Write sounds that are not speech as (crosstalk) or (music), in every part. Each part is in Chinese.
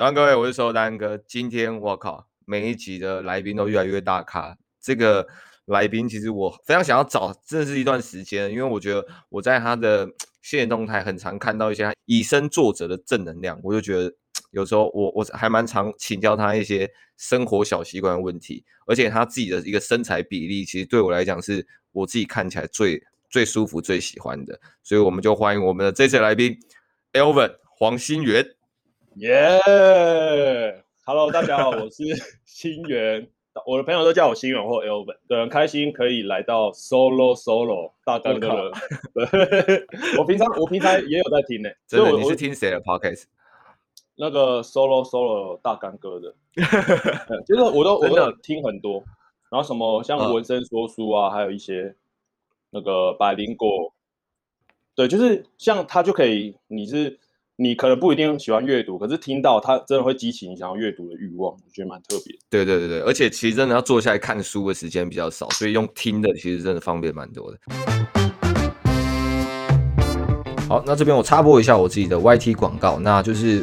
早上各位，我是收单哥。今天我靠，每一集的来宾都越来越大咖。这个来宾其实我非常想要找，真的是一段时间，因为我觉得我在他的现实动态很常看到一些以身作则的正能量，我就觉得有时候我我还蛮常请教他一些生活小习惯问题，而且他自己的一个身材比例，其实对我来讲是我自己看起来最最舒服、最喜欢的。所以我们就欢迎我们的这次来宾，Elvin 黄心源。耶、yeah!，Hello，大家好，我是 (laughs) 新源，我的朋友都叫我新源或 Elvin，对，很开心可以来到 Solo Solo 大哥的，对，(laughs) 我平常我平常也有在听呢，真的，你是听谁的 Podcast？那个 Solo Solo 大干哥的，(laughs) 就是我都我都有听很多，然后什么像文森说书啊，还有一些那个百灵果，对，就是像他就可以，你是。你可能不一定喜欢阅读，可是听到它真的会激起你想要阅读的欲望，我觉得蛮特别。对对对对，而且其实真的要坐下来看书的时间比较少，所以用听的其实真的方便蛮多的。好，那这边我插播一下我自己的 YT 广告，那就是。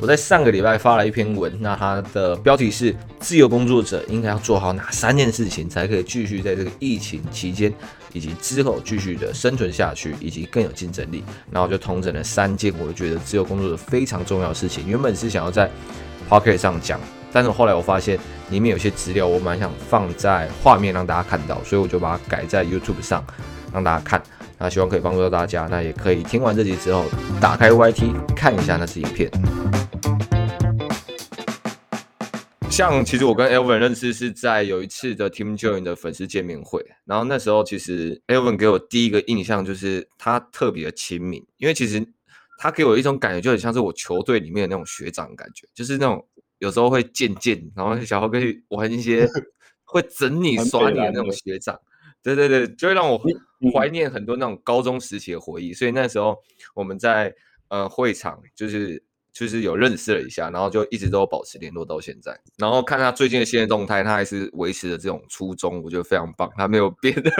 我在上个礼拜发了一篇文，那它的标题是“自由工作者应该要做好哪三件事情，才可以继续在这个疫情期间以及之后继续的生存下去，以及更有竞争力”。然后就统整了三件我觉得自由工作者非常重要的事情。原本是想要在 Pocket 上讲，但是后来我发现里面有些资料我蛮想放在画面让大家看到，所以我就把它改在 YouTube 上让大家看。那希望可以帮助到大家，那也可以听完这集之后打开 YT 看一下那支影片。像其实我跟 Elvin 认识是在有一次的 Team Join 的粉丝见面会，然后那时候其实 Elvin 给我第一个印象就是他特别的亲民，因为其实他给我一种感觉就很像是我球队里面的那种学长感觉，就是那种有时候会渐渐，然后小豪哥去玩一些 (laughs) 会整你耍你的那种学长，对对对，就会让我怀念很多那种高中时期的回忆，所以那时候我们在呃会场就是。就是有认识了一下，然后就一直都保持联络到现在。然后看他最近的新的动态，他还是维持着这种初衷，我觉得非常棒。他没有变的，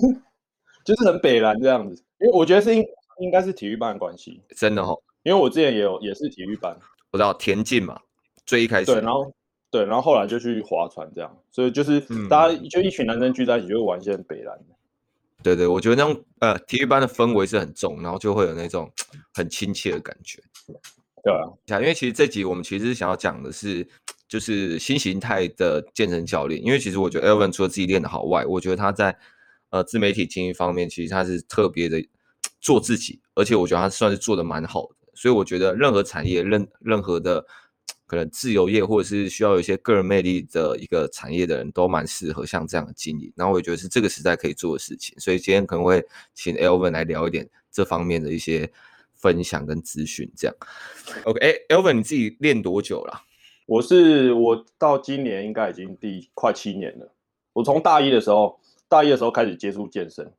(laughs) 就是很北蓝这样子。因为我觉得是应应该是体育班的关系，真的哈、哦。因为我之前也有也是体育班，我知道田径嘛，最一开始对，然后对，然后后来就去划船这样。所以就是大家就一群男生聚在一起，就会玩一些很北蓝的。对对，我觉得那种呃体育班的氛围是很重，然后就会有那种很亲切的感觉。对啊，因为其实这集我们其实是想要讲的是，就是新形态的健身教练。因为其实我觉得 Elvin 除了自己练的好外，我觉得他在呃自媒体经营方面，其实他是特别的做自己，而且我觉得他算是做的蛮好的。所以我觉得任何产业、任任何的可能自由业，或者是需要有一些个人魅力的一个产业的人，都蛮适合像这样的经营。然后我也觉得是这个时代可以做的事情。所以今天可能会请 Elvin 来聊一点这方面的一些。分享跟资讯这样，OK，哎，Elven，你自己练多久了？我是我到今年应该已经第快七年了。我从大一的时候，大一的时候开始接触健身，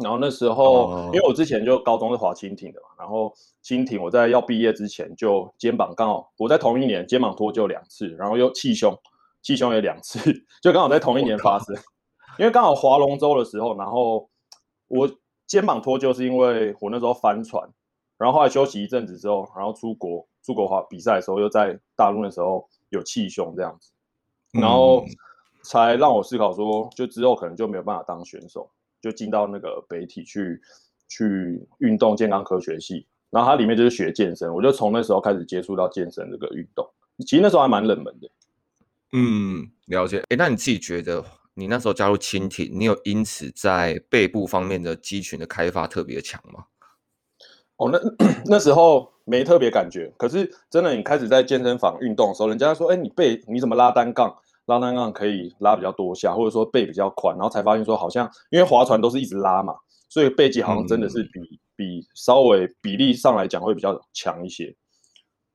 然后那时候、哦、因为我之前就高中是滑蜻蜓的嘛，然后蜻蜓我在要毕业之前就肩膀刚好我在同一年肩膀脱臼两次，然后又气胸，气胸也两次，(laughs) 就刚好在同一年发生。因为刚好划龙舟的时候，然后我肩膀脱臼是因为我那时候翻船。然后后来休息一阵子之后，然后出国出国滑比赛的时候，又在大陆的时候有气胸这样子，然后才让我思考说，就之后可能就没有办法当选手，就进到那个北体去去运动健康科学系，然后它里面就是学健身，我就从那时候开始接触到健身这个运动，其实那时候还蛮冷门的。嗯，了解。哎，那你自己觉得你那时候加入青体，你有因此在背部方面的肌群的开发特别强吗？哦，那那时候没特别感觉，可是真的，你开始在健身房运动的时候，人家说：“哎，你背你怎么拉单杠？拉单杠可以拉比较多下，或者说背比较宽。”然后才发现说，好像因为划船都是一直拉嘛，所以背肌好像真的是比、嗯、比稍微比例上来讲会比较强一些。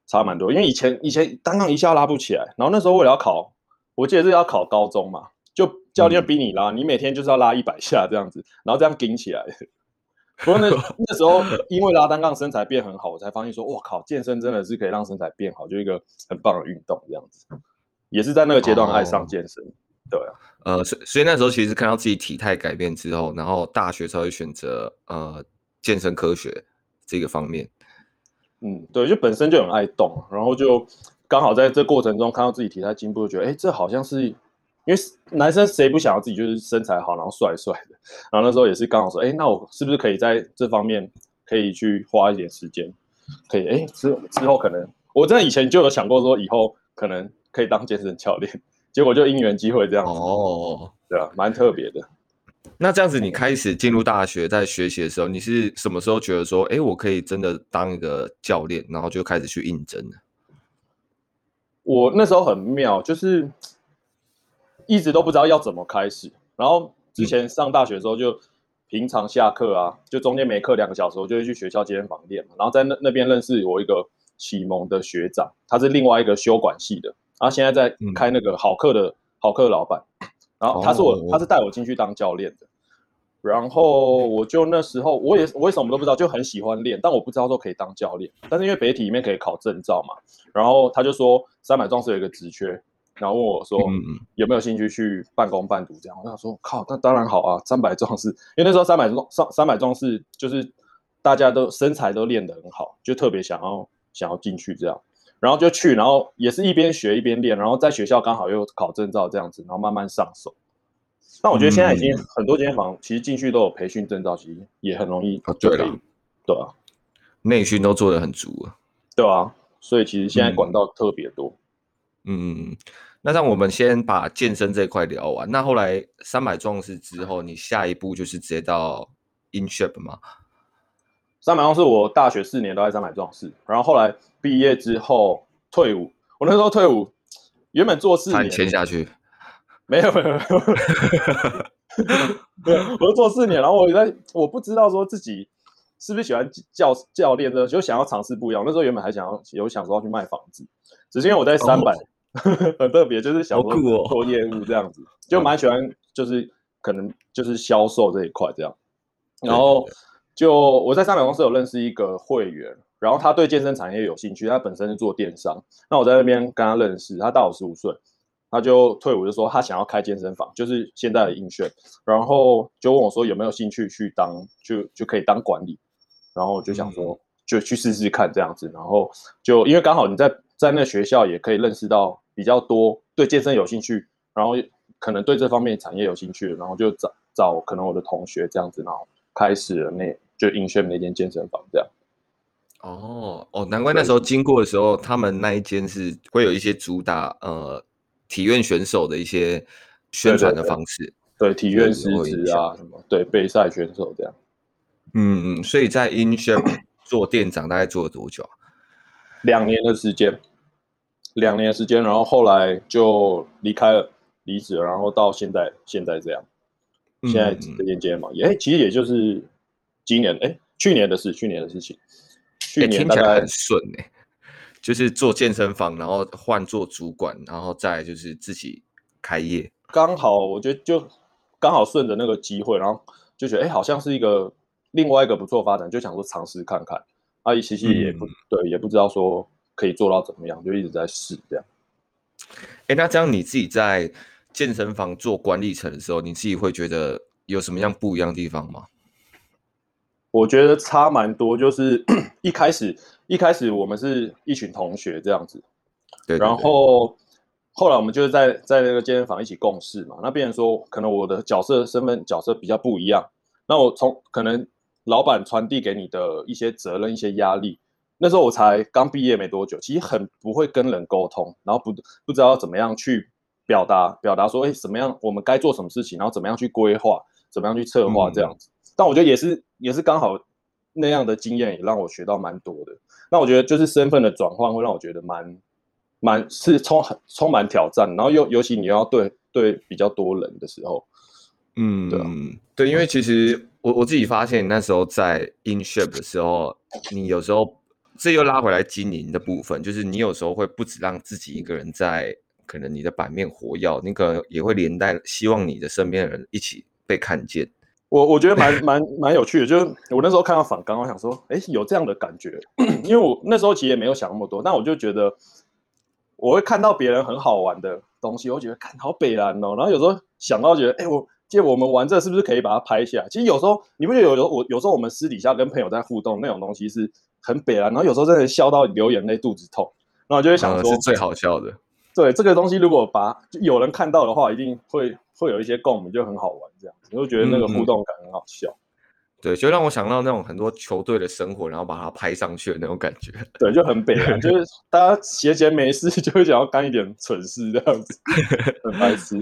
差蛮多。因为以前以前单杠一下拉不起来，然后那时候为了要考，我记得是要考高中嘛，就教练逼你拉，嗯、你每天就是要拉一百下这样子，然后这样顶起来。不过那那时候因为拉单杠身材变很好，我才发现说，哇靠，健身真的是可以让身材变好，就一个很棒的运动这样子。也是在那个阶段爱上健身，哦、对啊，呃，所所以那时候其实看到自己体态改变之后，然后大学才会选择呃健身科学这个方面。嗯，对，就本身就很爱动，然后就刚好在这过程中看到自己体态进步，就觉得哎，这好像是因为男生谁不想要自己就是身材好，然后帅帅的，然后那时候也是刚好说，哎，那我是不是可以在这方面可以去花一点时间，可以哎之之后可能我真的以前就有想过说以后可能。可以当健身教练，(laughs) 结果就因缘机会这样子哦，对啊，蛮特别的。那这样子，你开始进入大学，在学习的时候，你是什么时候觉得说，哎，我可以真的当一个教练，然后就开始去应征呢？我那时候很妙，就是一直都不知道要怎么开始。然后之前上大学的时候，就平常下课啊，就中间没课两个小时，我就会去学校健身房练嘛。然后在那那边认识我一个启蒙的学长，他是另外一个修管系的。然后现在在开那个好客的好客老板，然后他是我，他是带我进去当教练的。然后我就那时候我也我也什么都不知道，就很喜欢练，但我不知道说可以当教练。但是因为北体里面可以考证照嘛，然后他就说三百壮士有一个职缺，然后问我说有没有兴趣去半工半读这样。我想说靠，那当然好啊，三百壮士，因为那时候三百壮三三百壮士就是大家都身材都练得很好，就特别想要想要进去这样。然后就去，然后也是一边学一边练，然后在学校刚好又考证照这样子，然后慢慢上手。但我觉得现在已经很多健身房其实进去都有培训证照，其实也很容易啊。对了。对啊，内训都做的很足啊。对啊，所以其实现在管道特别多。嗯，嗯，那让我们先把健身这一块聊完。那后来三百壮士之后，你下一步就是直接到 InShape 吗？三百壮士，我大学四年都在三百壮士，然后后来毕业之后退伍。我那时候退伍，原本做四年签下去，没有没有没有，没有，(laughs) 我做四年，然后我在我不知道说自己是不是喜欢教教练的，就想要尝试不一样。那时候原本还想要有想说要去卖房子，只是因为我在三百、哦、(laughs) 很特别，就是想说做业务这样子，哦、就蛮喜欢，就是可能就是销售这一块这样，然后。对对对就我在三百公司有认识一个会员，然后他对健身产业有兴趣，他本身是做电商。那我在那边跟他认识，他大我十五岁，他就退伍就说他想要开健身房，就是现在的 InShape，然后就问我说有没有兴趣去当，就就可以当管理。然后我就想说就去试试看这样子，然后就因为刚好你在在那学校也可以认识到比较多对健身有兴趣，然后可能对这方面产业有兴趣，然后就找找可能我的同学这样子，然后开始了那。就 InShape 那间健身房这样。哦哦，难怪那时候经过的时候，他们那一间是会有一些主打呃体院选手的一些宣传的方式。对，体院师资啊什么，对备赛选手这样。嗯嗯，所以在 InShape 做店长大概做了多久啊？两年的时间，两年的时间，然后后来就离开了，离职了，然后到现在现在这样，现在这间健身房也其实也就是。今年哎，去年的事，去年的事情，去年大概、欸、很顺哎、欸，就是做健身房，然后换做主管，然后再就是自己开业，刚好我觉得就刚好顺着那个机会，然后就觉得哎，好像是一个另外一个不错发展，就想说尝试看看。阿姨其实也不、嗯、对，也不知道说可以做到怎么样，就一直在试这样。哎，那这样你自己在健身房做管理层的时候，你自己会觉得有什么样不一样的地方吗？我觉得差蛮多，就是 (clears throat) 一开始一开始我们是一群同学这样子，对，对，对，然后后来我们就是在在那个健身房一起共事嘛。那变成说，可能我的角色身份角色比较不一样。那我从可能老板传递给你的一些责任、一些压力，那时候我才刚毕业没多久，其实很不会跟人沟通，然后不不知道怎么样去表达表达说，哎，怎么样我们该做什么事情，然后怎么样去规划，怎么样去策划这样子。嗯但我觉得也是，也是刚好那样的经验也让我学到蛮多的。那我觉得就是身份的转换会让我觉得蛮蛮是充充满挑战，然后又尤其你要对对比较多人的时候，嗯，对、啊、对，因为其实我我自己发现那时候在 InShape 的时候，你有时候这又拉回来经营的部分，就是你有时候会不止让自己一个人在可能你的版面活跃，你可能也会连带希望你的身边的人一起被看见。我我觉得蛮蛮蛮有趣的，就是我那时候看到反刚，我想说，哎，有这样的感觉，(clears throat) 因为我那时候其实也没有想那么多，但我就觉得我会看到别人很好玩的东西，我觉得看好北蓝哦，然后有时候想到觉得，哎，我。借我们玩这是不是可以把它拍下来？其实有时候你不觉得有有我有时候我们私底下跟朋友在互动那种东西是很北啊，然后有时候真的笑到流眼泪、肚子痛，然后就会想说，是最好笑的。对这个东西，如果把有人看到的话，一定会会有一些共鸣，就很好玩。这样子，你就觉得那个互动感很好笑。对，就让我想到那种很多球队的生活，然后把它拍上去的那种感觉。(laughs) 对，就很北啊，就是大家闲闲没事就会想要干一点蠢事这样子，(laughs) 很白痴。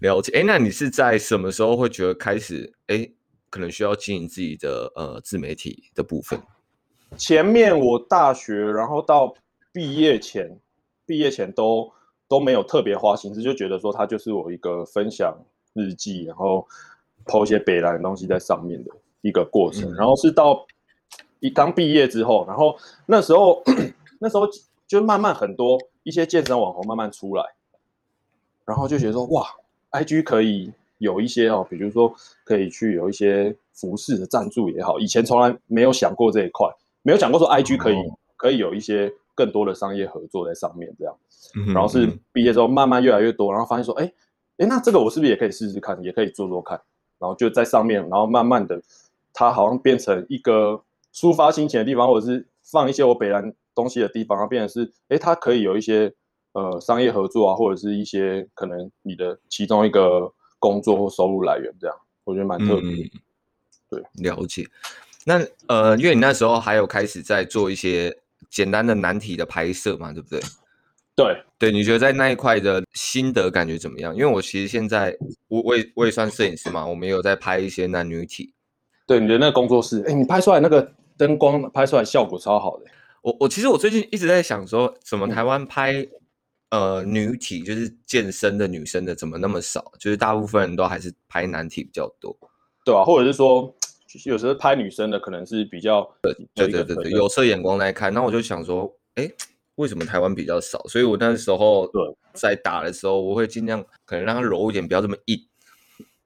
了解，哎，那你是在什么时候会觉得开始，哎，可能需要经营自己的呃自媒体的部分？前面我大学，然后到毕业前，毕业前都都没有特别花心思，就觉得说它就是我一个分享日记，然后一些北兰的东西在上面的一个过程。嗯、然后是到一刚毕业之后，然后那时候 (clears throat) 那时候就慢慢很多一些健身网红慢慢出来，然后就觉得说哇。IG 可以有一些哦，比如说可以去有一些服饰的赞助也好，以前从来没有想过这一块，没有想过说 IG 可以、哦、可以有一些更多的商业合作在上面这样。嗯、然后是毕业之后慢慢越来越多，然后发现说，哎哎，那这个我是不是也可以试试看，也可以做做看？然后就在上面，然后慢慢的，它好像变成一个抒发心情的地方，或者是放一些我北兰东西的地方，然后变成是，哎，它可以有一些。呃，商业合作啊，或者是一些可能你的其中一个工作或收入来源，这样我觉得蛮特别。嗯、对，了解。那呃，因为你那时候还有开始在做一些简单的难题的拍摄嘛，对不对？对对，你觉得在那一块的心得感觉怎么样？因为我其实现在我我也我也算摄影师嘛，我们有在拍一些男女体。对，你的那个工作室，哎，你拍出来那个灯光拍出来效果超好的。我我其实我最近一直在想说，怎么台湾拍、嗯。呃，女体就是健身的女生的怎么那么少？就是大部分人都还是拍男体比较多，对啊，或者是说，有时候拍女生的可能是比较对对对对对有色眼光来看。那我就想说，哎，为什么台湾比较少？所以我那时候对在打的时候，我会尽量可能让它柔一点，不要这么硬。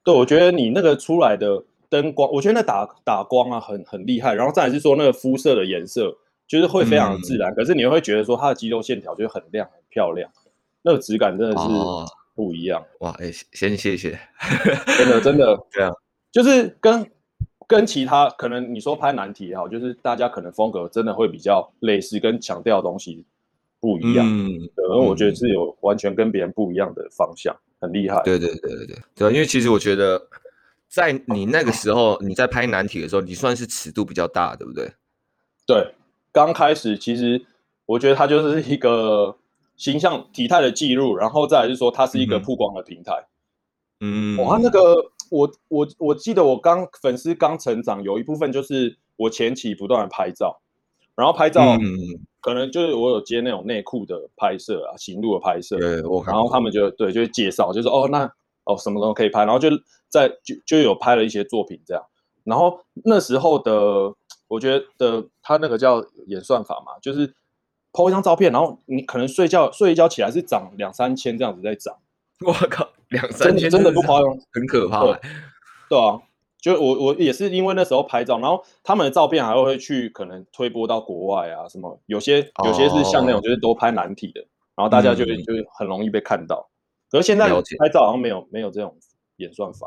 对，我觉得你那个出来的灯光，我觉得那打打光啊很很厉害。然后再来是说那个肤色的颜色。就是会非常自然，嗯、可是你会觉得说它的肌肉线条就很亮、很漂亮，那个质感真的是不一样。哦、哇，哎、欸，先谢谢，真的真的 (laughs) 对啊，就是跟跟其他可能你说拍难题也好，就是大家可能风格真的会比较类似，跟强调的东西不一样。嗯，对，我觉得是有完全跟别人不一样的方向，很厉害。对对对对对，对，因为其实我觉得在你那个时候 (laughs) 你在拍难题的时候，你算是尺度比较大，对不对？对。刚开始其实我觉得它就是一个形象体态的记录，然后再来是说它是一个曝光的平台。嗯，哇，那个我我我记得我刚粉丝刚成长，有一部分就是我前期不断的拍照，然后拍照可能就是我有接那种内裤的拍摄啊，行路的拍摄，对，我然后他们就对就会介绍，就是哦那哦什么都可以拍，然后就在就就有拍了一些作品这样，然后那时候的。我觉得他那个叫演算法嘛，就是 po 一张照片，然后你可能睡觉睡一觉起来是涨两三千这样子在涨。(laughs) 我靠，两三千真的不夸张，很可怕。对，对啊，就我我也是因为那时候拍照，然后他们的照片还会去可能推播到国外啊，什么有些有些是像那种就是多拍难题的，哦、然后大家就、嗯、就很容易被看到。可是现在拍照好像没有没有这种演算法，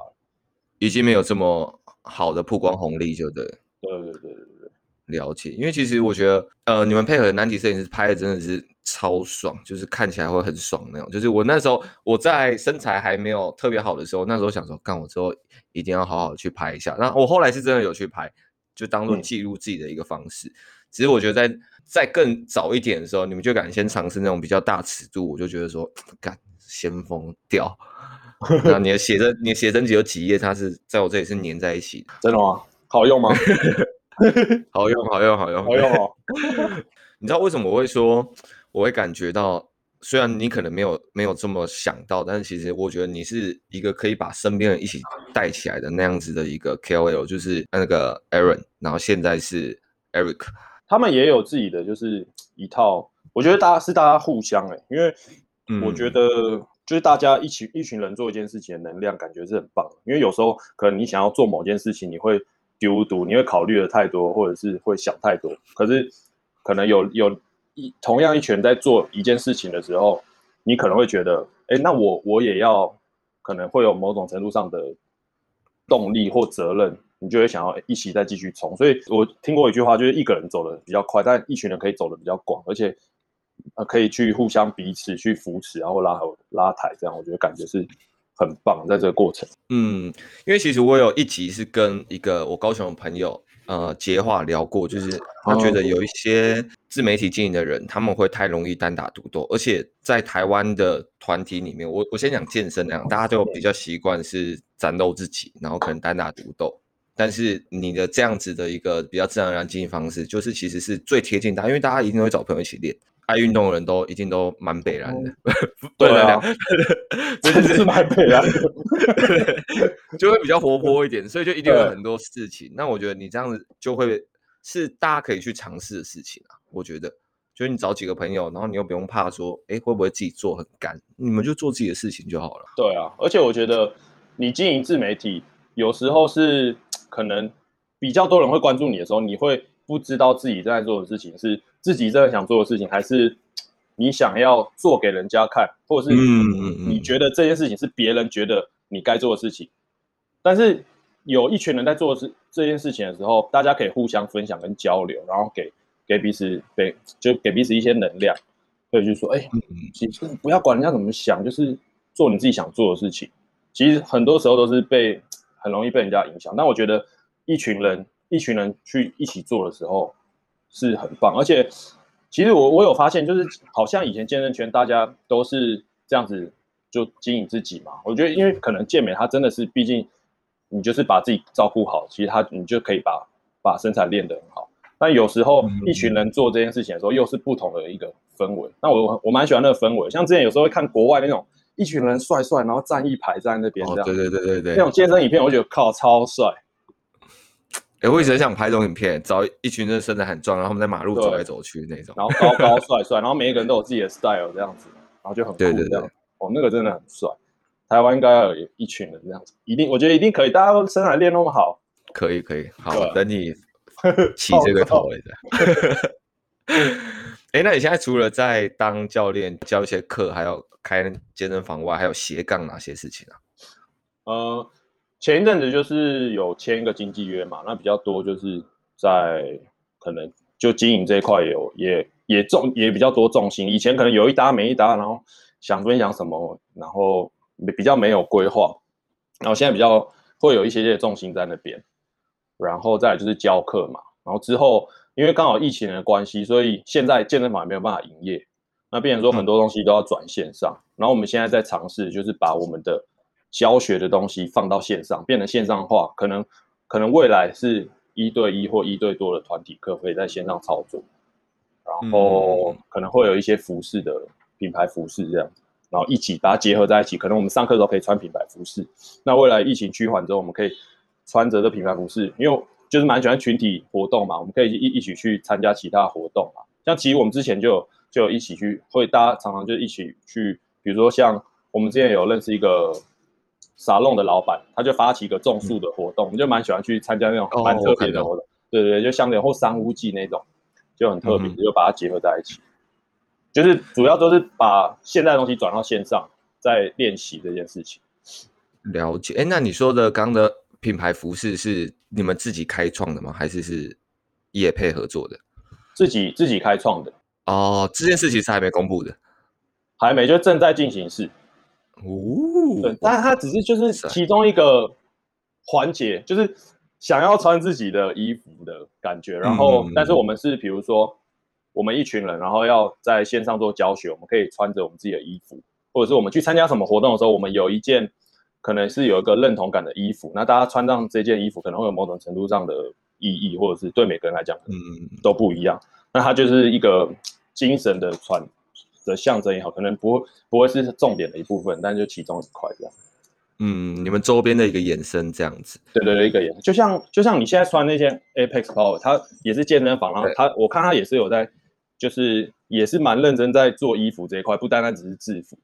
已经没有这么好的曝光红利，就对。对对对对对。了解，因为其实我觉得，呃，你们配合的男体摄影师拍的真的是超爽，就是看起来会很爽那种。就是我那时候我在身材还没有特别好的时候，那时候想说，干我之后一定要好好去拍一下。那我后来是真的有去拍，就当做记录自己的一个方式。嗯、只是我觉得在在更早一点的时候，你们就敢先尝试那种比较大尺度，我就觉得说，干先锋掉。(laughs) 那你的写真，你的写真集有几页，它是在我这里是粘在一起的，真的吗？好用吗？(laughs) 好用，好用，好用，好用哦！(laughs) 你知道为什么我会说，我会感觉到，虽然你可能没有没有这么想到，但是其实我觉得你是一个可以把身边人一起带起来的那样子的一个 KOL，就是那个 Aaron，然后现在是 Eric，他们也有自己的就是一套，我觉得大家是大家互相哎、欸，因为我觉得就是大家一起一群人做一件事情的能量感觉是很棒，因为有时候可能你想要做某件事情，你会丢毒，你会考虑的太多，或者是会想太多，可是可能有有一同样一群人在做一件事情的时候，你可能会觉得，哎，那我我也要可能会有某种程度上的动力或责任。你就会想要一起再继续冲，所以我听过一句话，就是一个人走的比较快，但一群人可以走的比较广，而且呃可以去互相彼此去扶持，然后拉后拉抬，这样我觉得感觉是很棒，在这个过程。嗯，因为其实我有一集是跟一个我高雄的朋友呃接话聊过，就是他觉得有一些自媒体经营的人，他们会太容易单打独斗，而且在台湾的团体里面，我我先讲健身那样，大家就比较习惯是展露自己，然后可能单打独斗。但是你的这样子的一个比较自然而然经营方式，就是其实是最贴近大家，因为大家一定会找朋友一起练，爱运动的人都一定都蛮北然的，嗯、对啊，(laughs) (laughs) 真的是蛮北然的，(laughs) 就会比较活泼一点，所以就一定有很多事情。那我觉得你这样子就会是大家可以去尝试的事情啊。我觉得，就是你找几个朋友，然后你又不用怕说，哎，会不会自己做很干，你们就做自己的事情就好了。对啊，而且我觉得你经营自媒体有时候是。可能比较多人会关注你的时候，你会不知道自己正在做的事情是自己真的想做的事情，还是你想要做给人家看，或者是你觉得这件事情是别人觉得你该做的事情。但是有一群人在做这这件事情的时候，大家可以互相分享跟交流，然后给给彼此给就给彼此一些能量，可以去说，哎，其实不要管人家怎么想，就是做你自己想做的事情。其实很多时候都是被。很容易被人家影响，但我觉得一群人一群人去一起做的时候是很棒，而且其实我我有发现，就是好像以前健身圈大家都是这样子就经营自己嘛。我觉得因为可能健美它真的是，毕竟你就是把自己照顾好，其实它你就可以把把身材练得很好。但有时候一群人做这件事情的时候，又是不同的一个氛围。那我我蛮喜欢那个氛围，像之前有时候会看国外那种。一群人帅帅，然后站一排在那边这样，对对对对对，那种健身影片，我觉得靠超帅。哎，我一直很想拍这种影片，找一群人身材很壮，然后他们在马路走来走去那种，(laughs) 然后高高帅帅，然后每一个人都有自己的 style 这样子，然后就很酷这样。对对对，哦，那个真的很帅。台湾应该要有一群人这样子，一定，我觉得一定可以，大家都身材练那么好，可以可以，好，等你 (laughs) 起这个头的。哎，(laughs) 那你现在除了在当教练教一些课，还有开健身房外，还有斜杠哪些事情啊？呃，前一阵子就是有签一个经纪约嘛，那比较多就是在可能就经营这一块有也也重也比较多重心。以前可能有一搭没一搭，然后想分享什么，然后比较没有规划，然后现在比较会有一些些重心在那边，然后再来就是教课嘛，然后之后。因为刚好疫情的关系，所以现在健身房也没有办法营业。那变成说很多东西都要转线上，嗯、然后我们现在在尝试，就是把我们的教学的东西放到线上，变成线上化。可能可能未来是一对一或一对多的团体课可以在线上操作，然后可能会有一些服饰的品牌服饰这样子，然后一起把它结合在一起。可能我们上课的时候可以穿品牌服饰。那未来疫情趋缓之后，我们可以穿着这品牌服饰，因为。就是蛮喜欢群体活动嘛，我们可以一一起去参加其他活动嘛。像其实我们之前就有就有一起去，会大家常常就一起去，比如说像我们之前有认识一个沙龙的老板，他就发起一个种树的活动，我们就蛮喜欢去参加那种蛮特别的活动。Oh, 对对对，就像那种或三屋季那种，就很特别，嗯、就把它结合在一起。就是主要都是把现在的东西转到线上，在练习这件事情。了解。哎，那你说的刚的。品牌服饰是你们自己开创的吗？还是是业配合作的？自己自己开创的哦。这件事情是还没公布的，还没，就正在进行式。哦，对，但它只是就是其中一个环节，就是想要穿自己的衣服的感觉。然后，嗯、但是我们是比如说我们一群人，然后要在线上做教学，我们可以穿着我们自己的衣服，或者是我们去参加什么活动的时候，我们有一件。可能是有一个认同感的衣服，那大家穿上这件衣服，可能会有某种程度上的意义，或者是对每个人来讲，嗯，都不一样。那它就是一个精神的传的象征也好，可能不会不会是重点的一部分，但就其中一块这样。嗯，你们周边的一个延伸这样子。对对对，一个延伸，就像就像你现在穿那件 Apex Power，它也是健身房，然后它我看它也是有在，就是也是蛮认真在做衣服这一块，不单单只是制服。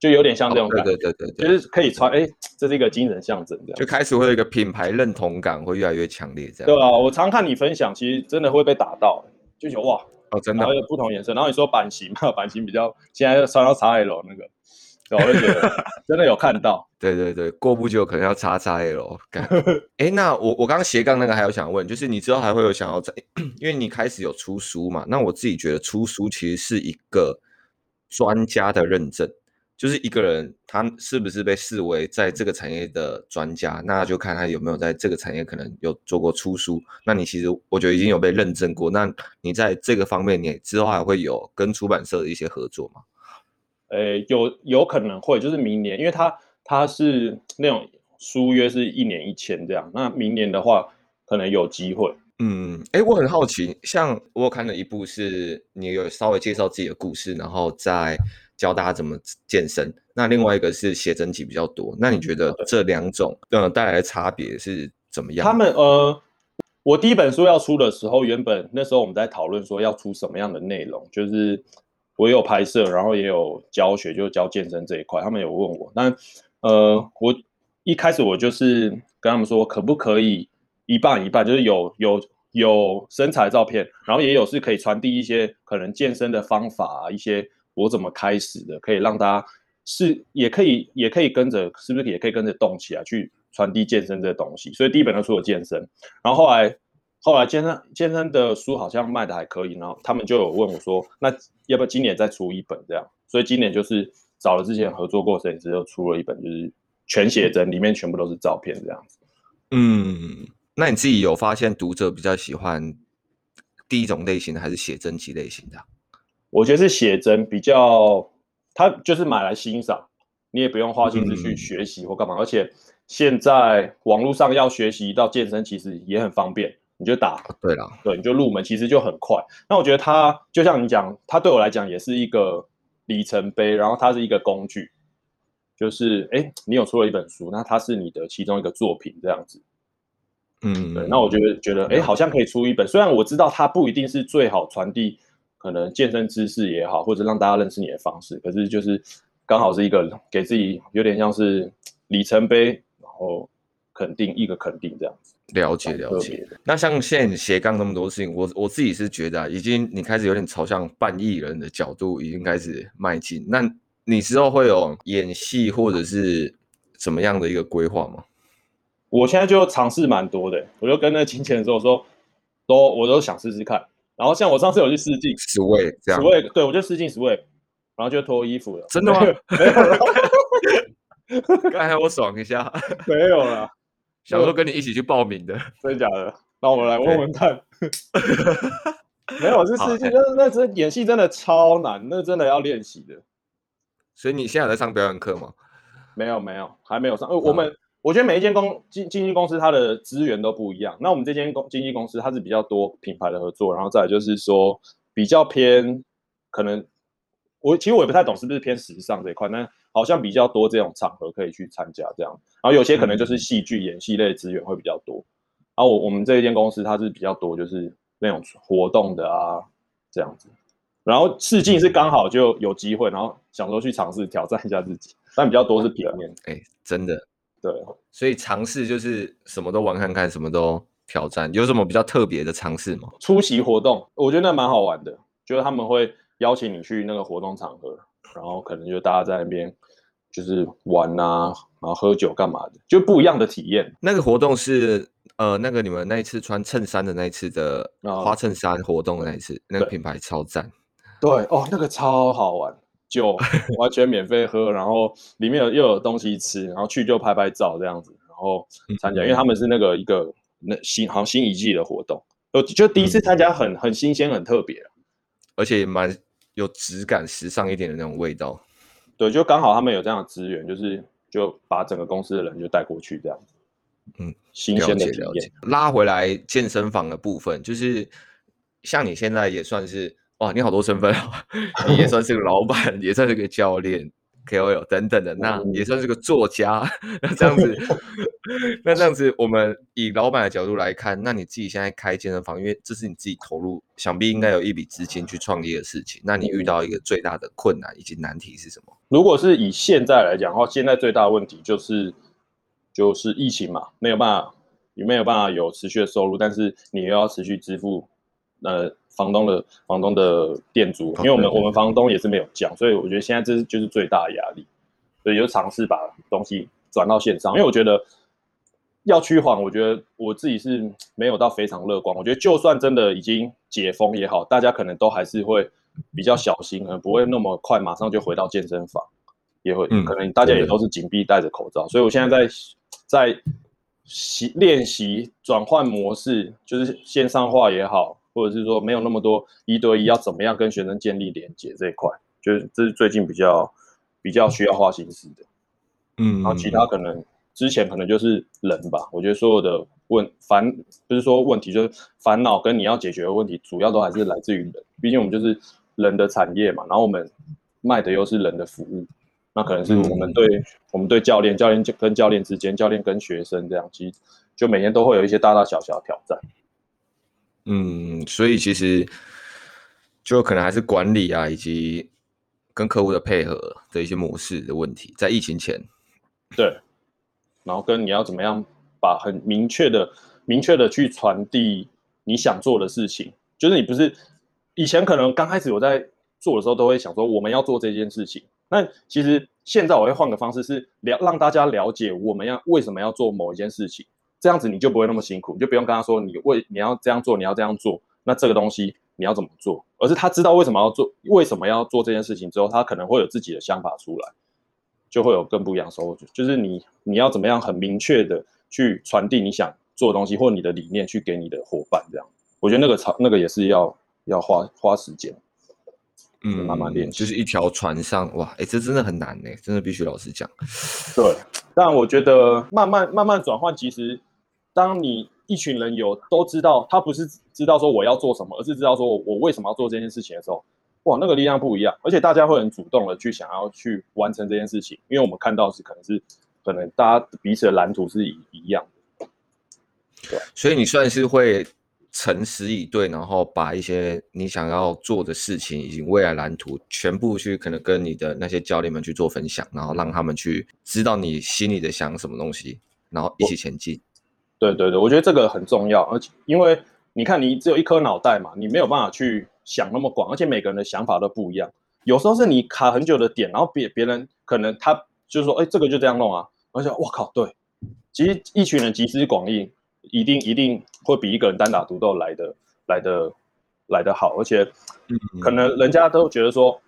就有点像这种感觉，对对对对，就是可以穿，哎，这是一个精神象征，这样就开始会有一个品牌认同感，会越来越强烈，这样。对啊，我常看你分享，其实真的会被打到，就觉得哇，哦，真的，然后有不同颜色，然后你说版型嘛，(laughs) 版型比较现在穿到 XL 那个，我就觉得 (laughs) 真的有看到，对对对，过不久可能要 XXL。哎，(laughs) 那我我刚刚斜杠那个还有想问，就是你之后还会有想要在，(clears throat) 因为你开始有出书嘛，那我自己觉得出书其实是一个专家的认证。就是一个人，他是不是被视为在这个产业的专家，那就看他有没有在这个产业可能有做过出书。那你其实我觉得已经有被认证过。那你在这个方面，你之后还会有跟出版社的一些合作吗？呃，有有可能会，就是明年，因为他他是那种书约是一年一签这样。那明年的话，可能有机会。嗯，哎，我很好奇，像我看了一部是你有稍微介绍自己的故事，然后在。教大家怎么健身，那另外一个是写真集比较多。那你觉得这两种呃带来的差别是怎么样？他们呃，我第一本书要出的时候，原本那时候我们在讨论说要出什么样的内容，就是我有拍摄，然后也有教学，就教健身这一块。他们有问我，但呃，我一开始我就是跟他们说，可不可以一半一半，就是有有有身材照片，然后也有是可以传递一些可能健身的方法啊，一些。我怎么开始的？可以让大家是也可以也可以跟着，是不是也可以跟着动起来去传递健身这个东西？所以第一本就出了健身，然后后来后来健身健身的书好像卖的还可以，然后他们就有问我说，那要不要今年再出一本这样？所以今年就是找了之前合作过摄影师，又出了一本，就是全写真，里面全部都是照片这样子。嗯，那你自己有发现读者比较喜欢第一种类型的，还是写真集类型的？我觉得是写真比较，它就是买来欣赏，你也不用花心思去学习或干嘛。嗯、而且现在网络上要学习到健身，其实也很方便，你就打，对了，对，你就入门，其实就很快。那我觉得它就像你讲，它对我来讲也是一个里程碑，然后它是一个工具，就是哎，你有出了一本书，那它是你的其中一个作品这样子。嗯，对。那我觉得觉得哎，好像可以出一本，虽然我知道它不一定是最好传递。可能健身知识也好，或者让大家认识你的方式，可是就是刚好是一个给自己有点像是里程碑，然后肯定一个肯定这样子。了解了解。那像现在斜杠那么多事情，我我自己是觉得啊，已经你开始有点朝向半艺人的角度，已经开始迈进。那你之后会有演戏或者是怎么样的一个规划吗？我现在就尝试蛮多的，我就跟那金钱的时候说，都我都想试试看。然后像我上次有去试镜，十位这样，十位对我就试镜十位，然后就脱衣服了。真的吗？刚才 (laughs) 我爽一下，没有了。想说跟你一起去报名的，真的假的？那我们来问问看。没有，是试镜，那那真演戏真的超难，那真的要练习的。所以你现在在上表演课吗？没有，没有，还没有上。呃，我们。我觉得每一间公经经纪公司它的资源都不一样。那我们这间公经纪公司它是比较多品牌的合作，然后再来就是说比较偏可能我其实我也不太懂是不是偏时尚这一块，那好像比较多这种场合可以去参加这样。然后有些可能就是戏剧演戏类资源会比较多。然后我我们这一间公司它是比较多就是那种活动的啊这样子。然后试镜是刚好就有机会，然后想说去尝试挑战一下自己，但比较多是平面。哎，真的。对，所以尝试就是什么都玩看看，什么都挑战。有什么比较特别的尝试吗？出席活动，我觉得那蛮好玩的，就是他们会邀请你去那个活动场合，然后可能就大家在那边就是玩啊，然后喝酒干嘛的，就不一样的体验。那个活动是呃，那个你们那一次穿衬衫的那一次的花衬衫活动的那一次，那个品牌超赞。对哦，那个超好玩。就完全免费喝，然后里面有又有东西吃，然后去就拍拍照这样子，然后参加，因为他们是那个一个那新好像新一季的活动，我就第一次参加很，很很新鲜，很特别，而且也蛮有质感、时尚一点的那种味道。对，就刚好他们有这样的资源，就是就把整个公司的人就带过去这样子。嗯，新鲜的体验。拉回来健身房的部分，就是像你现在也算是。哇，你好多身份啊！你也算是个老板，也算是个教练。KOL 等等的，那也算是个作家。嗯、(laughs) 那这样子，(laughs) 那这样子，我们以老板的角度来看，那你自己现在开健身房，因为这是你自己投入，想必应该有一笔资金去创业的事情。那你遇到一个最大的困难以及难题是什么？如果是以现在来讲的话，现在最大的问题就是就是疫情嘛，没有办法，也没有办法有持续的收入，但是你又要持续支付呃。房东的房东的店主，因为我们我们房东也是没有降，所以我觉得现在这是就是最大的压力，所以就尝试把东西转到线上。因为我觉得要趋缓，我觉得我自己是没有到非常乐观。我觉得就算真的已经解封也好，大家可能都还是会比较小心，可能不会那么快马上就回到健身房，也会可能大家也都是紧闭戴着口罩。所以我现在在在习练习转换模式，就是线上化也好。或者是说没有那么多一对一，要怎么样跟学生建立连接这一块，就是这是最近比较比较需要花心思的。嗯，然后其他可能之前可能就是人吧，我觉得所有的问烦，不是说问题，就是烦恼跟你要解决的问题，主要都还是来自于人。毕竟我们就是人的产业嘛，然后我们卖的又是人的服务，那可能是我们对、嗯、我们对教练，教练跟教练之间，教练跟学生这样，其实就每天都会有一些大大小小的挑战。嗯，所以其实就可能还是管理啊，以及跟客户的配合的一些模式的问题，在疫情前，对，然后跟你要怎么样把很明确的、明确的去传递你想做的事情，就是你不是以前可能刚开始我在做的时候都会想说我们要做这件事情，那其实现在我会换个方式，是了让大家了解我们要为什么要做某一件事情。这样子你就不会那么辛苦，你就不用跟他说你为你要这样做，你要这样做，那这个东西你要怎么做？而是他知道为什么要做，为什么要做这件事情之后，他可能会有自己的想法出来，就会有更不一样的收获。就是你你要怎么样很明确的去传递你想做的东西或你的理念去给你的伙伴，这样，我觉得那个长那个也是要要花花时间，嗯，慢慢练，就是一条船上哇，哎、欸，这真的很难呢，真的必须老实讲。对，但我觉得慢慢慢慢转换，其实。当你一群人有都知道，他不是知道说我要做什么，而是知道说我我为什么要做这件事情的时候，哇，那个力量不一样，而且大家会很主动的去想要去完成这件事情，因为我们看到是可能是可能大家彼此的蓝图是一一样的，对，所以你算是会诚实以对，然后把一些你想要做的事情以及未来蓝图全部去可能跟你的那些教练们去做分享，然后让他们去知道你心里的想什么东西，然后一起前进。对对对，我觉得这个很重要，而且因为你看，你只有一颗脑袋嘛，你没有办法去想那么广，而且每个人的想法都不一样。有时候是你卡很久的点，然后别别人可能他就是说，哎，这个就这样弄啊，而且我靠，对，其实一群人集思广益，一定一定会比一个人单打独斗来的来的来的好，而且可能人家都觉得说，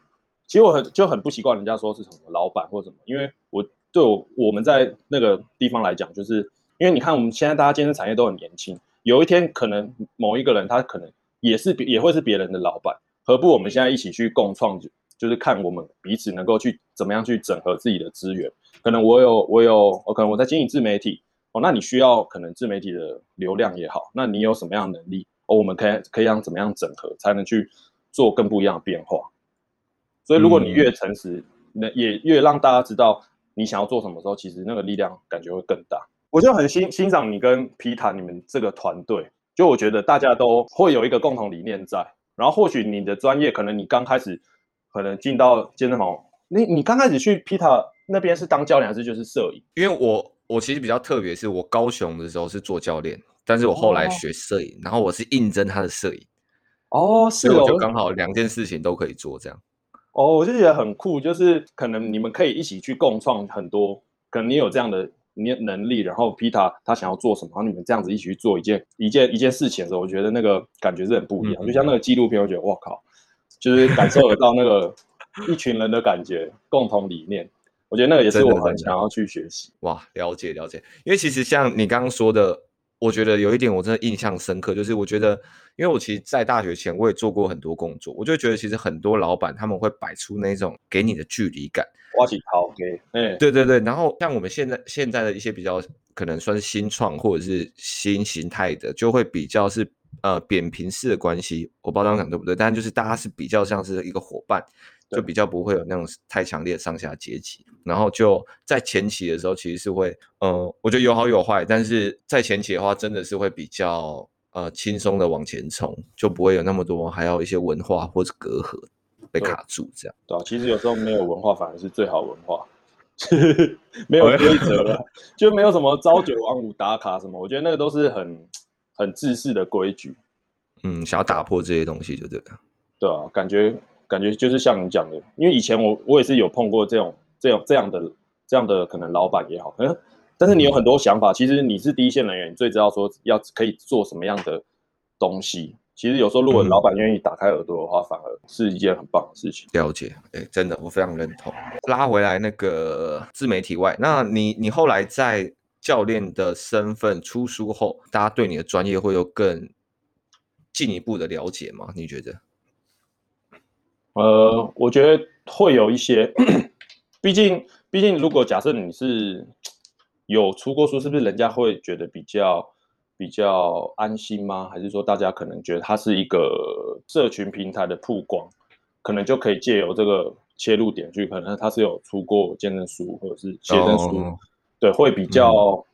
其实我很就很不习惯人家说是什么老板或什么，因为我对我我们在那个地方来讲就是。因为你看，我们现在大家健身产业都很年轻，有一天可能某一个人他可能也是也会是别人的老板，何不我们现在一起去共创，就是看我们彼此能够去怎么样去整合自己的资源。可能我有我有，我可能我在经营自媒体哦，那你需要可能自媒体的流量也好，那你有什么样的能力哦？我们可以可以让怎么样整合，才能去做更不一样的变化。所以如果你越诚实，那、嗯、也越让大家知道你想要做什么时候，其实那个力量感觉会更大。我就很欣欣赏你跟皮塔你们这个团队，就我觉得大家都会有一个共同理念在，然后或许你的专业可能你刚开始可能进到健身房，你你刚开始去皮塔那边是当教练还是就是摄影？因为我我其实比较特别，是我高雄的时候是做教练，但是我后来学摄影，哦、然后我是应征他的摄影。哦，是哦，所以我就刚好两件事情都可以做这样。哦，我就觉得很酷，就是可能你们可以一起去共创很多，可能你有这样的。你能力，然后 Peter 他想要做什么，然后你们这样子一起去做一件一件一件事情的时候，我觉得那个感觉是很不一样。嗯、就像那个纪录片，我觉得哇靠，就是感受得到那个一群人的感觉，共同理念。我觉得那个也是我很想要去学习。哇，了解了解。因为其实像你刚刚说的，我觉得有一点我真的印象深刻，就是我觉得，因为我其实，在大学前我也做过很多工作，我就觉得其实很多老板他们会摆出那种给你的距离感。挖起桃给，哎，对对对，然后像我们现在现在的一些比较可能算是新创或者是新形态的，就会比较是呃扁平式的关系，我不知道这样讲对不对，但就是大家是比较像是一个伙伴，就比较不会有那种太强烈的上下阶级。然后就在前期的时候，其实是会，嗯、呃，我觉得有好有坏，但是在前期的话，真的是会比较呃轻松的往前冲，就不会有那么多还有一些文化或者隔阂被卡住这样。对啊，其实有时候没有文化反而是最好文化。(laughs) 没有规则了，就没有什么朝九晚五打卡什么，我觉得那个都是很很自私的规矩。嗯，想要打破这些东西就对了。对啊，感觉感觉就是像你讲的，因为以前我我也是有碰过这种这种这样的这样的可能老板也好，可 (laughs) 能但是你有很多想法，其实你是第一线人员，你最知道说要可以做什么样的东西。其实有时候，如果老板愿意打开耳朵的话，嗯、反而是一件很棒的事情。了解，哎、欸，真的，我非常认同。拉回来那个自媒体外，那你你后来在教练的身份出书后，大家对你的专业会有更进一步的了解吗？你觉得？呃，我觉得会有一些，毕竟毕竟，如果假设你是有出过书，是不是人家会觉得比较？比较安心吗？还是说大家可能觉得它是一个社群平台的曝光，可能就可以借由这个切入点去，可能它是有出过见证书或者是写证书，哦、对，会比较、嗯、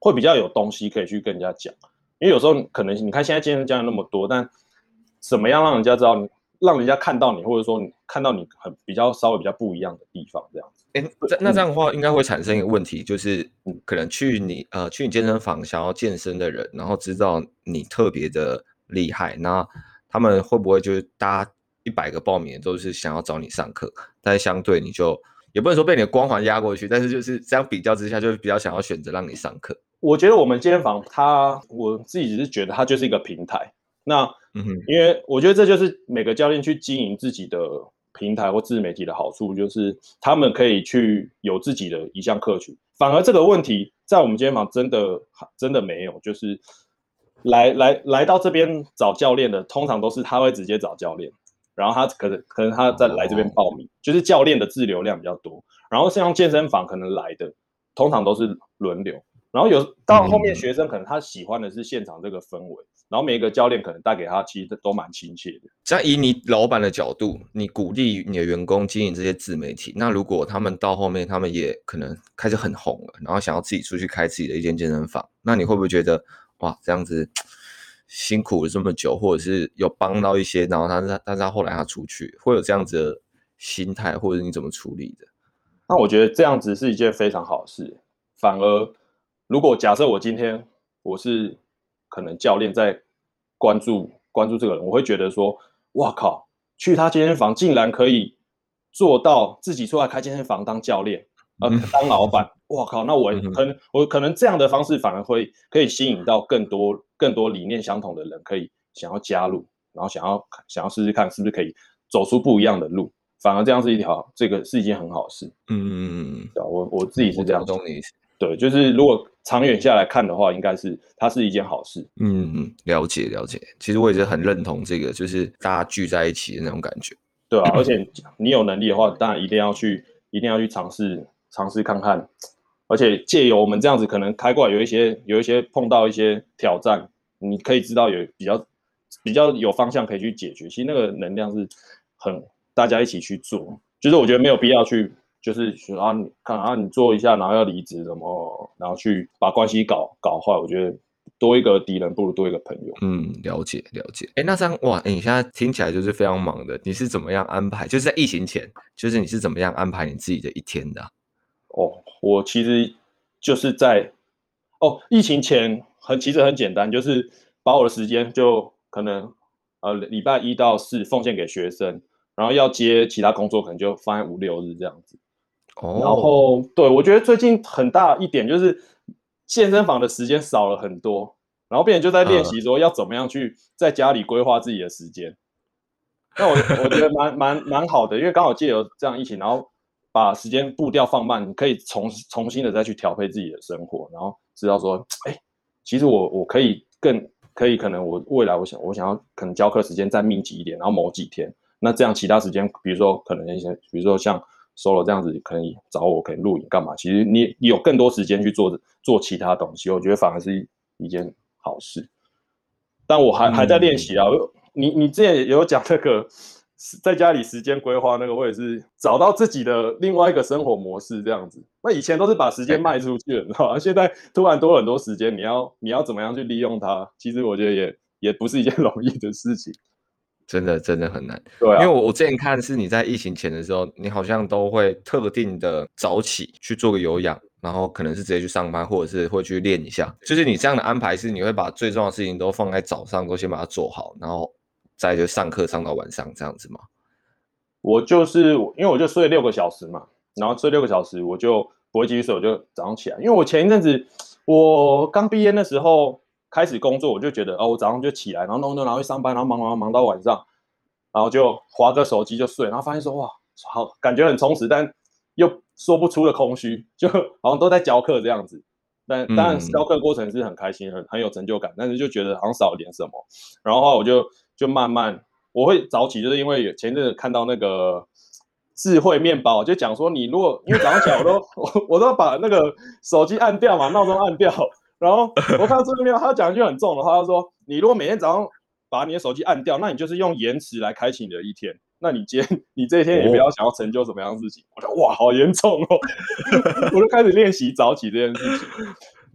会比较有东西可以去跟人家讲。因为有时候可能你看现在健身教练那么多，但怎么样让人家知道你，让人家看到你，或者说你看到你很比较稍微比较不一样的地方，这样子。哎，那这样的话，应该会产生一个问题，就是可能去你呃去你健身房想要健身的人，然后知道你特别的厉害，那他们会不会就是搭一百个报名都是想要找你上课？但是相对你就也不能说被你的光环压过去，但是就是这样比较之下，就比较想要选择让你上课。我觉得我们健身房它，我自己只是觉得它就是一个平台。那嗯哼，因为我觉得这就是每个教练去经营自己的。平台或自媒体的好处就是，他们可以去有自己的一项客群。反而这个问题在我们健身房真的真的没有，就是来来来到这边找教练的，通常都是他会直接找教练，然后他可能可能他在来这边报名，就是教练的自流量比较多。然后像健身房可能来的，通常都是轮流。然后有到后面学生可能他喜欢的是现场这个氛围。然后每一个教练可能带给他，其实都蛮亲切的。像以你老板的角度，你鼓励你的员工经营这些自媒体，那如果他们到后面，他们也可能开始很红了，然后想要自己出去开自己的一间健身房，那你会不会觉得哇，这样子辛苦了这么久，或者是有帮到一些，然后他他但是他后来他出去，会有这样子的心态，或者你怎么处理的？那我觉得这样子是一件非常好的事。反而如果假设我今天我是。可能教练在关注关注这个人，我会觉得说，哇靠，去他健身房竟然可以做到自己出来开健身房当教练，呃，当老板，哇靠，那我可能我可能这样的方式反而会可以吸引到更多更多理念相同的人，可以想要加入，然后想要想要试试看是不是可以走出不一样的路，反而这样是一条这个是一件很好的事。嗯嗯嗯，对，我我自己是这样懂你意思。对，就是如果长远下来看的话，应该是它是一件好事。嗯嗯，了解了解。其实我也是很认同这个，就是大家聚在一起的那种感觉。对啊，而且你有能力的话，当然一定要去，一定要去尝试尝试看看。而且借由我们这样子，可能开过来有一些有一些碰到一些挑战，你可以知道有比较比较有方向可以去解决。其实那个能量是很大家一起去做，就是我觉得没有必要去。就是说啊，你看啊，你做一下，然后要离职什么，然后去把关系搞搞坏。我觉得多一个敌人不如多一个朋友。嗯，了解了解。哎、欸，那这样哇，欸，你现在听起来就是非常忙的。你是怎么样安排？就是在疫情前，就是你是怎么样安排你自己的一天的啊？哦，我其实就是在哦，疫情前很其实很简单，就是把我的时间就可能呃礼拜一到四奉献给学生，然后要接其他工作，可能就放在五六日这样子。然后，对，我觉得最近很大一点就是健身房的时间少了很多，然后别人就在练习说要怎么样去在家里规划自己的时间。那我我觉得蛮蛮蛮好的，因为刚好借由这样疫情，然后把时间步调放慢，你可以重重新的再去调配自己的生活，然后知道说，哎，其实我我可以更可以可能我未来我想我想要可能教课时间再密集一点，然后某几天，那这样其他时间，比如说可能一些，比如说像。Solo 这样子可以找我，可以录影干嘛？其实你你有更多时间去做做其他东西，我觉得反而是一一件好事。但我还还在练习啊。你你之前也有讲那个在家里时间规划那个，或者是找到自己的另外一个生活模式这样子。那以前都是把时间卖出去了，你知道吗？(laughs) 现在突然多很多时间，你要你要怎么样去利用它？其实我觉得也也不是一件 (laughs) 容易的事情。真的真的很难。对啊，因为我我之前看是你在疫情前的时候，你好像都会特定的早起去做个有氧，然后可能是直接去上班，或者是会去练一下。就是你这样的安排是，你会把最重要的事情都放在早上，都先把它做好，然后。再就上课上到晚上这样子吗？我就是因为我就睡六个小时嘛，然后睡六个小时我就不会继续睡，我就早上起来。因为我前一阵子我刚毕业的时候开始工作，我就觉得哦，我早上就起来，然后弄弄，然后去上班，然后忙忙忙到晚上，然后就划个手机就睡，然后发现说哇，好感觉很充实，但又说不出的空虚，就 (laughs) 好像都在教课这样子。但当然教课过程是很开心，很很有成就感，但是就觉得好像少了点什么，然后我就。就慢慢，我会早起，就是因为前阵子看到那个智慧面包，就讲说你如果因为早上起来我都 (laughs) 我我都要把那个手机按掉嘛，闹钟按掉，然后我看到这个面包，他讲一句很重的话，他说你如果每天早上把你的手机按掉，那你就是用延迟来开启你的一天，那你今天你这一天也不要想要成就什么样的事情。我说哇，好严重哦，(laughs) 我就开始练习早起这件事情，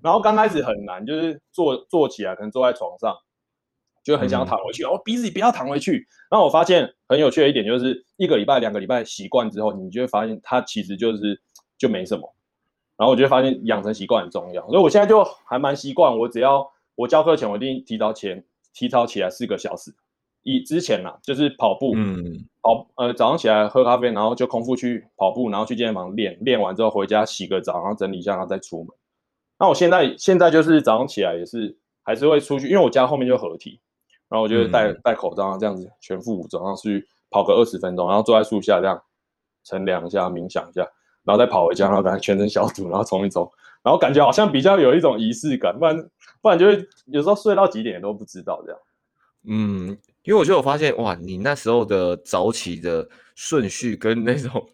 然后刚开始很难，就是坐坐起来可能坐在床上。就很想躺回去，我、嗯哦、逼自己不要躺回去。然后我发现很有趣的一点就是，一个礼拜、两个礼拜习惯之后，你就会发现它其实就是就没什么。然后我就会发现养成习惯很重要，所以我现在就还蛮习惯，我只要我教课前我一定提早前提早起来四个小时。以之前呢，就是跑步，嗯，跑呃早上起来喝咖啡，然后就空腹去跑步，然后去健身房练，练完之后回家洗个澡，然后整理一下，然后再出门。那我现在现在就是早上起来也是还是会出去，因为我家后面就合体。然后我就戴戴口罩，这样子全副武装，然后去跑个二十分钟，然后坐在树下这样乘凉一下、冥想一下，然后再跑回家，然后把全身消毒，然后冲一冲，然后感觉好像比较有一种仪式感，不然不然就会有时候睡到几点都不知道这样。嗯，因为我就有发现哇，你那时候的早起的顺序跟那种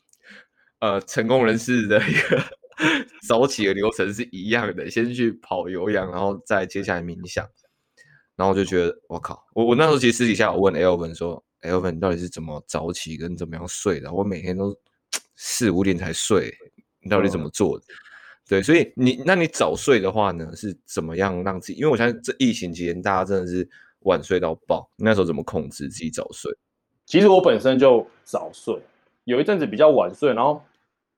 呃成功人士的一个 (laughs) 早起的流程是一样的，先去跑有氧，然后再接下来冥想。然后我就觉得，我靠，我我那时候其实私底下我问 Elvin 说，Elvin 到底是怎么早起跟怎么样睡的？我每天都四五点才睡，你到底怎么做的？嗯、对，所以你那你早睡的话呢，是怎么样让自己？因为我相信这疫情期间大家真的是晚睡到爆，那时候怎么控制自己早睡？其实我本身就早睡，有一阵子比较晚睡，然后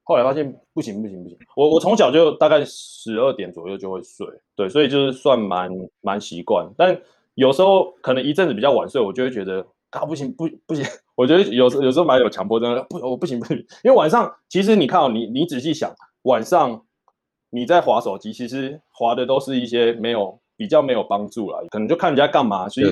后来发现不行不行不行，我我从小就大概十二点左右就会睡，对，所以就是算蛮蛮习惯，但。有时候可能一阵子比较晚睡，我就会觉得啊不行不不行，我觉得有时有时候蛮有强迫症，不我不行不行，因为晚上其实你看哦，你你仔细想，晚上你在滑手机，其实滑的都是一些没有比较没有帮助了，可能就看人家干嘛，所以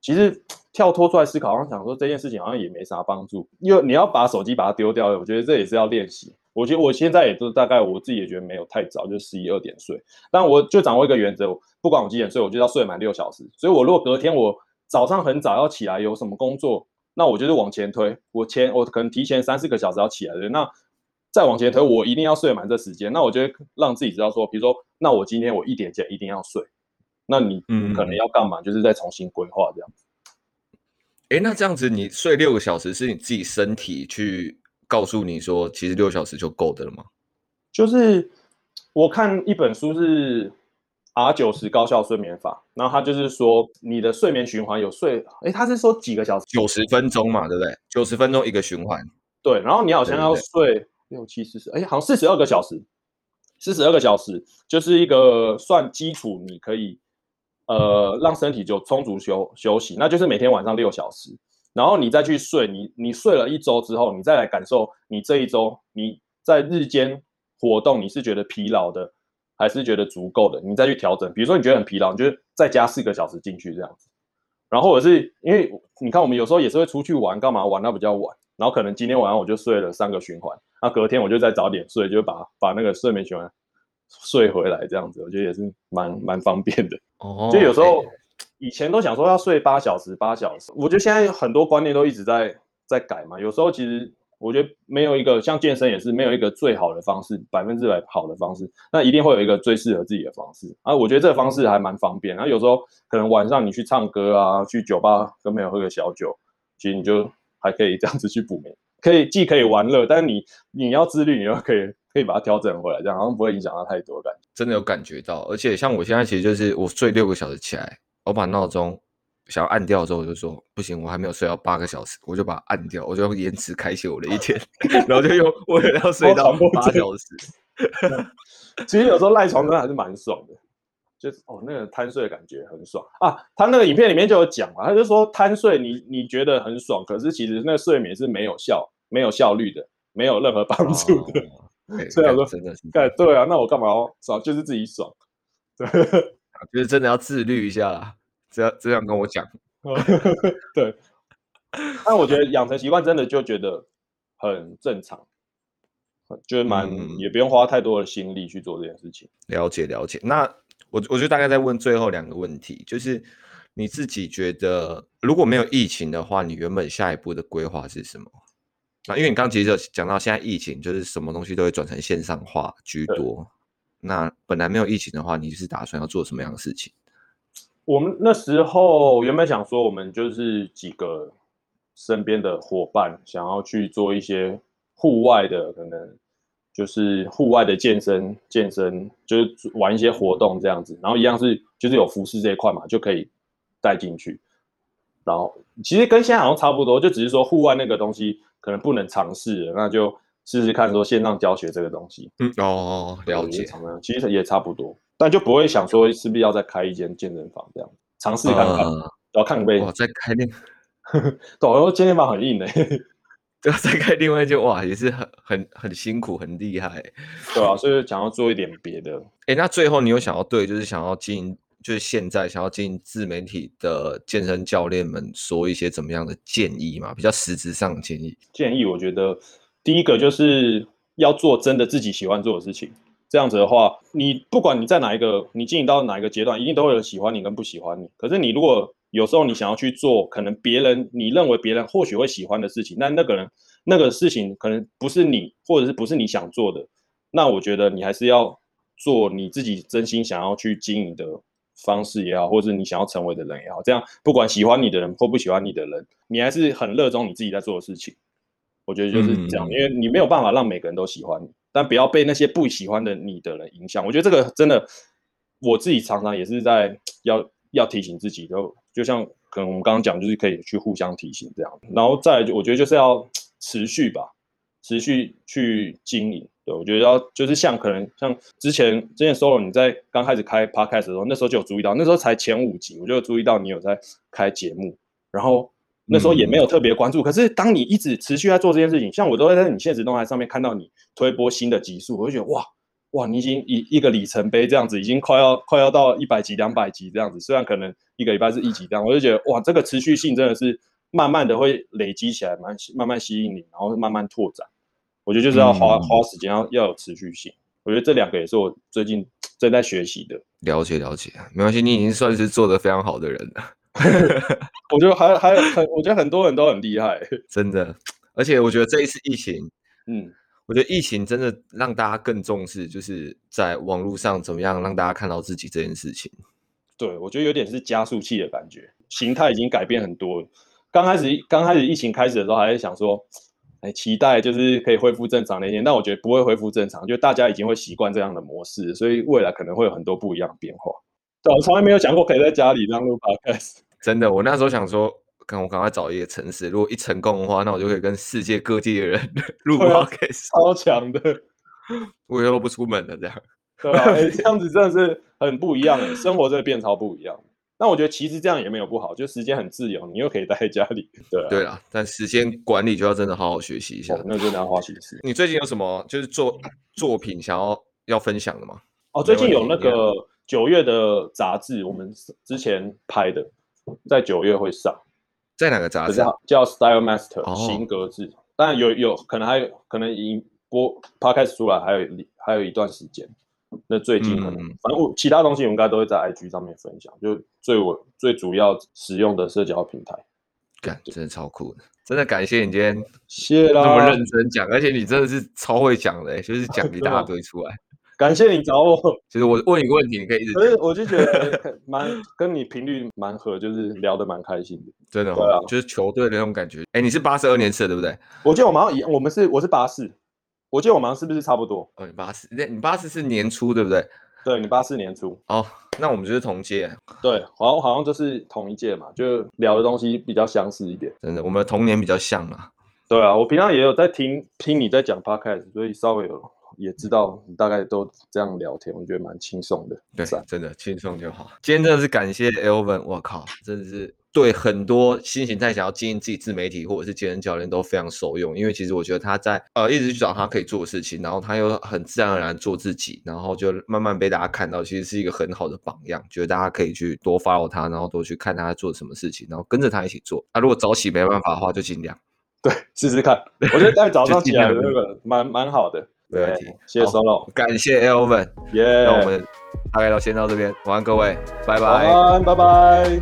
其实跳脱出来思考，好像想说这件事情好像也没啥帮助，因为你要把手机把它丢掉了，我觉得这也是要练习。我觉得我现在也都大概我自己也觉得没有太早，就十一二点睡。但我就掌握一个原则，不管我几点睡，我就要睡满六小时。所以，我如果隔天我早上很早要起来，有什么工作，那我就是往前推，我前我可能提前三四个小时要起来的。那再往前推，我一定要睡满这时间。那我就会让自己知道说，比如说，那我今天我一点前一定要睡。那你可能要干嘛？就是再重新规划这样子。哎、欸，那这样子你睡六个小时是你自己身体去？告诉你说，其实六小时就够的了吗？就是我看一本书是 R 九十高效睡眠法，然后他就是说你的睡眠循环有睡，哎，它是说几个小时？九十分钟嘛，对不对？九十分钟一个循环。对，然后你好像要睡六七四十，哎，好像四十二个小时，四十二个小时就是一个算基础，你可以呃让身体就充足休休息，那就是每天晚上六小时。然后你再去睡，你你睡了一周之后，你再来感受你这一周你在日间活动，你是觉得疲劳的，还是觉得足够的？你再去调整。比如说你觉得很疲劳，你就再加四个小时进去这样子。然后或者是因为你看我们有时候也是会出去玩，干嘛玩到比较晚，然后可能今天晚上我就睡了三个循环，那隔天我就再早点睡，就把把那个睡眠循环睡回来这样子，我觉得也是蛮蛮方便的。哦，就有时候。以前都想说要睡八小时，八小时。我觉得现在很多观念都一直在在改嘛。有时候其实我觉得没有一个像健身也是没有一个最好的方式，百分之百好的方式。那一定会有一个最适合自己的方式啊。我觉得这个方式还蛮方便。然后有时候可能晚上你去唱歌啊，去酒吧跟朋友喝个小酒，其实你就还可以这样子去补眠，可以既可以玩乐，但是你你要自律，你又可以可以把它调整回来，这样好像不会影响到太多感觉。真的有感觉到，而且像我现在其实就是我睡六个小时起来，我把闹钟想要按掉的时候，我就说不行，我还没有睡到八个小时，我就把它按掉，我就用延迟开启我的一天，(laughs) 然后就用为了要睡到八小时。其实有时候赖床真的还是蛮爽的。就是哦，那个贪睡的感觉很爽啊！他那个影片里面就有讲嘛，他就说贪睡你你觉得很爽，可是其实那个睡眠是没有效、没有效率的，没有任何帮助的。(laughs) 所以我说真的是，对啊，那我干嘛要爽？就是自己爽，对，(laughs) 就是真的要自律一下啦。这样这样跟我讲，(laughs) 对。(laughs) 但我觉得养成习惯真的就觉得很正常，就是蛮、嗯、也不用花太多的心力去做这件事情。了解了解，那。我我就大概再问最后两个问题，就是你自己觉得如果没有疫情的话，你原本下一步的规划是什么？那因为你刚刚其实讲到现在疫情，就是什么东西都会转成线上化居多。那本来没有疫情的话，你是打算要做什么样的事情？我们那时候原本想说，我们就是几个身边的伙伴，想要去做一些户外的可能。就是户外的健身，健身就是玩一些活动这样子，然后一样是就是有服饰这一块嘛，就可以带进去。然后其实跟现在好像差不多，就只是说户外那个东西可能不能尝试，那就试试看说线上教学这个东西。嗯哦，了解。其实也差不多，但就不会想说是不是要再开一间健身房这样尝试看看，呃、然后看可以。哇，再开那个，(laughs) 导游健身房很硬的、欸。对啊，再开另外一间哇，也是很很很辛苦，很厉害，对啊，所以想要做一点别的。哎，那最后你有想要对，就是想要经营，就是现在想要经营自媒体的健身教练们说一些怎么样的建议吗？比较实质上的建议。建议我觉得第一个就是要做真的自己喜欢做的事情，这样子的话，你不管你在哪一个，你经营到哪一个阶段，一定都会有人喜欢你跟不喜欢你。可是你如果有时候你想要去做，可能别人你认为别人或许会喜欢的事情，那那个人那个事情可能不是你，或者是不是你想做的，那我觉得你还是要做你自己真心想要去经营的方式也好，或者是你想要成为的人也好，这样不管喜欢你的人或不喜欢你的人，你还是很热衷你自己在做的事情。我觉得就是这样，嗯、因为你没有办法让每个人都喜欢你，但不要被那些不喜欢的你的人影响。我觉得这个真的，我自己常常也是在要要提醒自己就。就像可能我们刚刚讲，就是可以去互相提醒这样，然后再来，我觉得就是要持续吧，持续去经营。对，我觉得要就是像可能像之前之前 Solo 你在刚开始开 Podcast 的时候，那时候就有注意到，那时候才前五集，我就有注意到你有在开节目，然后那时候也没有特别关注。嗯、可是当你一直持续在做这件事情，像我都会在你现实动态上面看到你推播新的集数，我就觉得哇。哇，你已经一一个里程碑这样子，已经快要快要到一百集、两百集这样子。虽然可能一个礼拜是一集这样，我就觉得哇，这个持续性真的是慢慢的会累积起来，慢慢慢吸引你，然后慢慢拓展。我觉得就是要花、嗯、花时间，要要有持续性。我觉得这两个也是我最近正在学习的。了解了解，没关系，你已经算是做得非常好的人了。(laughs) 我觉得还还有很，我觉得很多人都很厉害，(laughs) 真的。而且我觉得这一次疫情，嗯。我觉得疫情真的让大家更重视，就是在网络上怎么样让大家看到自己这件事情。对，我觉得有点是加速器的感觉，形态已经改变很多了。刚开始刚开始疫情开始的时候，还是想说，哎，期待就是可以恢复正常那一天，但我觉得不会恢复正常，就大家已经会习惯这样的模式，所以未来可能会有很多不一样的变化。对，我从来没有想过可以在家里这样录 podcast。真的，我那时候想说。看我赶快找一个城市，如果一成功的话，那我就可以跟世界各地的人 (laughs) 录 podcast，超强的，我以后都不出门了，这样，(laughs) 对吧、欸？这样子真的是很不一样的，生活真的变超不一样。那我觉得其实这样也没有不好，就时间很自由，你又可以待在家里，对、啊、对啦，但时间管理就要真的好好学习一下，那真的要花心思。你最近有什么就是作作品想要要分享的吗？哦，最近有那个九月的杂志，我们之前拍的，在九月会上。在哪个杂志？叫 Style Master 型格子，当然有有可能还有可能已经播 Podcast 出来，还有还有一段时间。那最近可能、嗯、反正我其他东西我应该都会在 IG 上面分享，就最我最主要使用的社交平台。干，真的超酷的，真的感谢你今天谢啦，这么认真讲，而且你真的是超会讲的，就是讲一大堆出来。感谢你找我。其实我问你个问题，你可以一直。可是我就觉得蛮跟你频率蛮合，就是聊得蛮开心的。真的，对啊，就是球队的那种感觉。哎，你是八十二年次的，对不对？我记得我们好像一样，我们是我是八四，我记得我们是不是差不多？哦，你八四，那你八四是年初，对不对？对，你八四年初。哦，那我们就是同届。对，好像好像就是同一届嘛，就聊的东西比较相似一点。真的，我们的童年比较像啊。对啊，我平常也有在听听你在讲 podcast，所以稍微有也知道你大概都这样聊天，我觉得蛮轻松的。对，真的轻松就好。今天真的是感谢 Elvin，我靠，真的是对很多新形态想要经营自己自媒体或者是健身教练都非常受用。因为其实我觉得他在呃一直去找他可以做的事情，然后他又很自然而然做自己，然后就慢慢被大家看到，其实是一个很好的榜样。觉得大家可以去多 follow 他，然后多去看他在做什么事情，然后跟着他一起做。他、啊、如果早起没办法的话，就尽量。对，试试看。我觉得在早上起来的那个蛮蛮好的。没问题，谢谢 Solo，感谢 Elvin，耶。那我们大概到先到这边，晚安各位，拜拜，晚安，拜拜。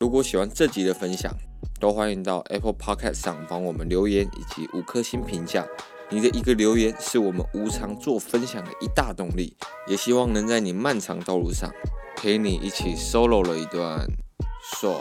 如果喜欢这集的分享，都欢迎到 Apple Podcast 上帮我们留言以及五颗星评价。你的一个留言是我们无偿做分享的一大动力，也希望能在你漫长道路上陪你一起 Solo 了一段爽。